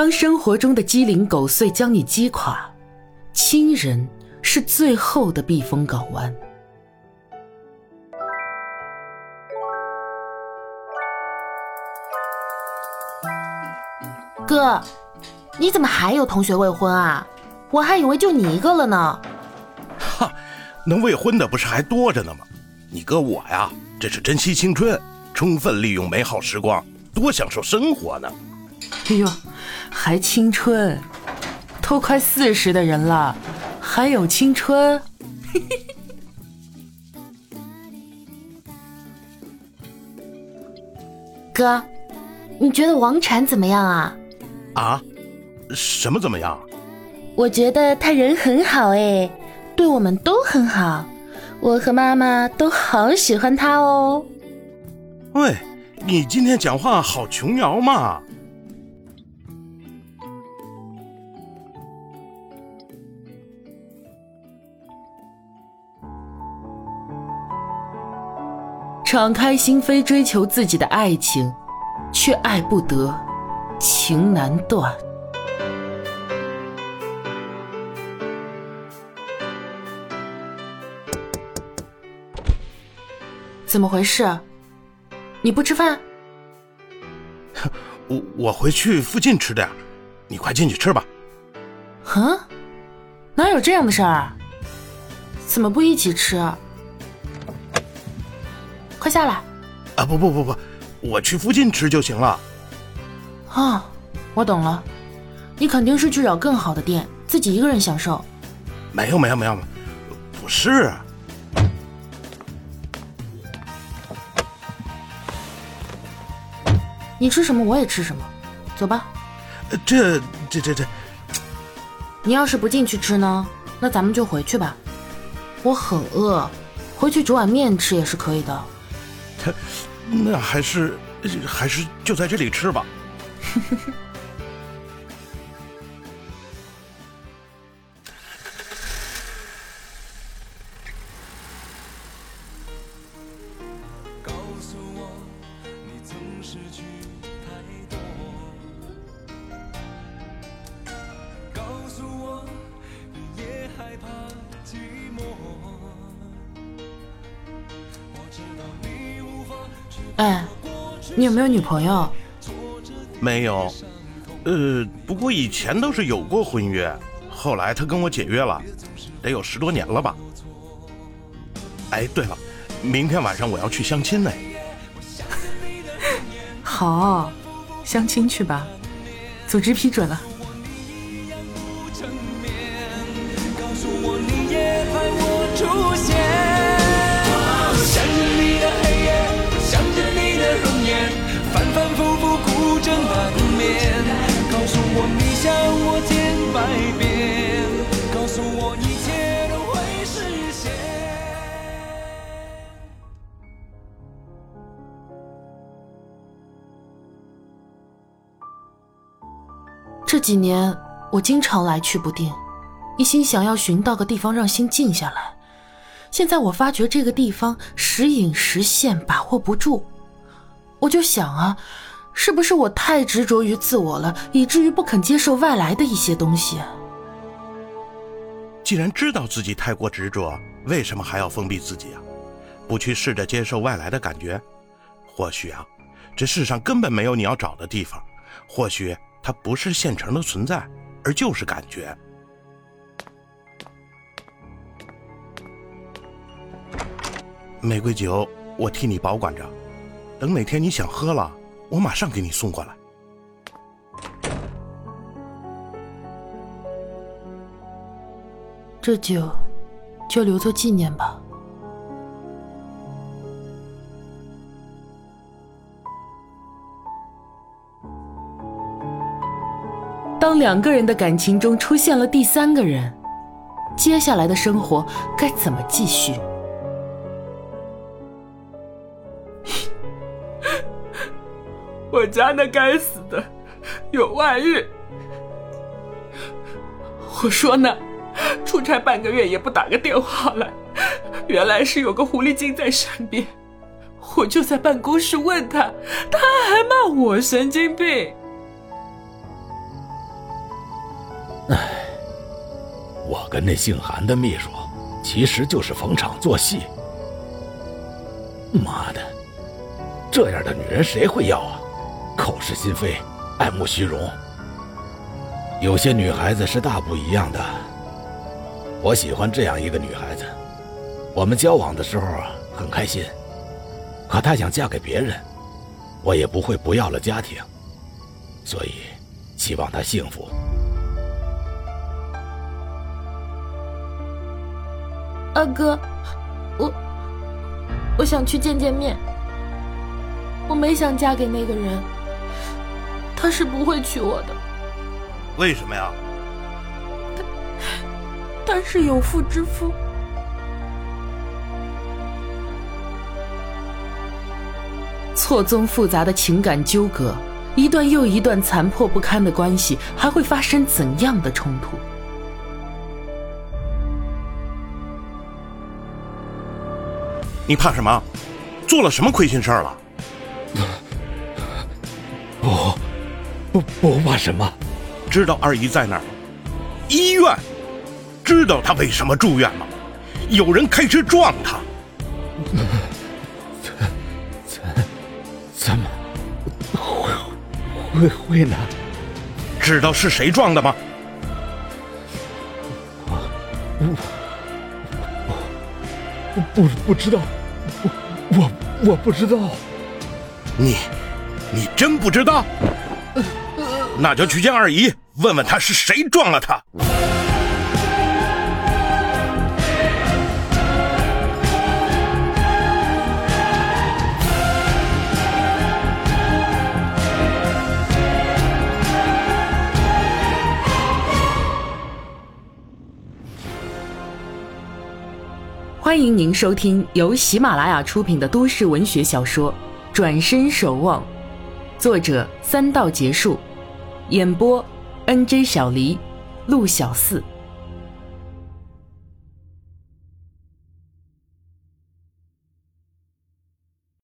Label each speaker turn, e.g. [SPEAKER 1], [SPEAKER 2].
[SPEAKER 1] 当生活中的鸡零狗碎将你击垮，亲人是最后的避风港湾。
[SPEAKER 2] 哥，你怎么还有同学未婚啊？我还以为就你一个了呢。
[SPEAKER 3] 哈，能未婚的不是还多着呢吗？你哥我呀，这是珍惜青春，充分利用美好时光，多享受生活呢。
[SPEAKER 1] 哎呦，还青春，都快四十的人了，还有青春？
[SPEAKER 2] 哥，你觉得王禅怎么样啊？
[SPEAKER 3] 啊？什么怎么样？
[SPEAKER 2] 我觉得他人很好哎，对我们都很好，我和妈妈都好喜欢他哦。
[SPEAKER 3] 喂，你今天讲话好琼瑶嘛！
[SPEAKER 1] 敞开心扉追求自己的爱情，却爱不得，情难断。怎么回事？你不吃饭？
[SPEAKER 3] 我我回去附近吃点，你快进去吃吧。
[SPEAKER 1] 嗯？哪有这样的事儿？怎么不一起吃？快下来！
[SPEAKER 3] 啊不不不不，我去附近吃就行了。
[SPEAKER 1] 啊，我懂了，你肯定是去找更好的店，自己一个人享受。
[SPEAKER 3] 没有没有没有，不是。
[SPEAKER 1] 你吃什么我也吃什么，走吧。
[SPEAKER 3] 这这这这，
[SPEAKER 1] 你要是不进去吃呢，那咱们就回去吧。我很饿，回去煮碗面吃也是可以的。
[SPEAKER 3] 那还是还是就在这里吃吧。
[SPEAKER 1] 告诉我，你曾是去哎，你有没有女朋友？
[SPEAKER 3] 没有，呃，不过以前倒是有过婚约，后来他跟我解约了，得有十多年了吧。哎，对了，明天晚上我要去相亲呢。
[SPEAKER 1] 好，相亲去吧，组织批准了。
[SPEAKER 4] 我，你想我千百遍，告诉我一切都会实现
[SPEAKER 1] 这几年我经常来去不定，一心想要寻到个地方让心静下来。现在我发觉这个地方时隐时现，把握不住。我就想啊，是不是我太执着于自我了，以至于不肯接受外来的一些东西？
[SPEAKER 3] 既然知道自己太过执着，为什么还要封闭自己啊？不去试着接受外来的感觉？或许啊，这世上根本没有你要找的地方。或许。它不是现成的存在，而就是感觉。玫瑰酒，我替你保管着，等哪天你想喝了，我马上给你送过来。
[SPEAKER 1] 这酒，就留作纪念吧。当两个人的感情中出现了第三个人，接下来的生活该怎么继续？
[SPEAKER 5] 我家那该死的有外遇。我说呢出差半个月也不打个电话来原来是有个狐狸精在身边我就在办公室问她她还骂我神经病。
[SPEAKER 6] 唉我跟那姓韩的秘书其实就是逢场作戏。妈的这样的女人谁会要啊？口是心非，爱慕虚荣。有些女孩子是大不一样的。我喜欢这样一个女孩子，我们交往的时候很开心。可她想嫁给别人，我也不会不要了家庭。所以，希望她幸福。
[SPEAKER 2] 二哥，我我想去见见面。我没想嫁给那个人，他是不会娶我的。
[SPEAKER 3] 为什么呀？
[SPEAKER 2] 他他是有妇之夫。
[SPEAKER 1] 错综复杂的情感纠葛，一段又一段残破不堪的关系，还会发生怎样的冲突？
[SPEAKER 3] 你怕什么？做了什么亏心事儿了？
[SPEAKER 6] 不，不怕什么。
[SPEAKER 3] 知道二姨在哪儿？医院。知道她为什么住院吗？有人开车撞她。
[SPEAKER 6] 怎怎怎么会会会呢？
[SPEAKER 3] 知道是谁撞的吗？
[SPEAKER 6] 我我我不不知道。我我我不知道，
[SPEAKER 3] 你，你真不知道？那就去见二姨，问问她是谁撞了她。
[SPEAKER 1] 欢迎您收听由喜马拉雅出品的都市文学小说《转身守望》，作者三道结束，演播 N J 小黎、陆小四。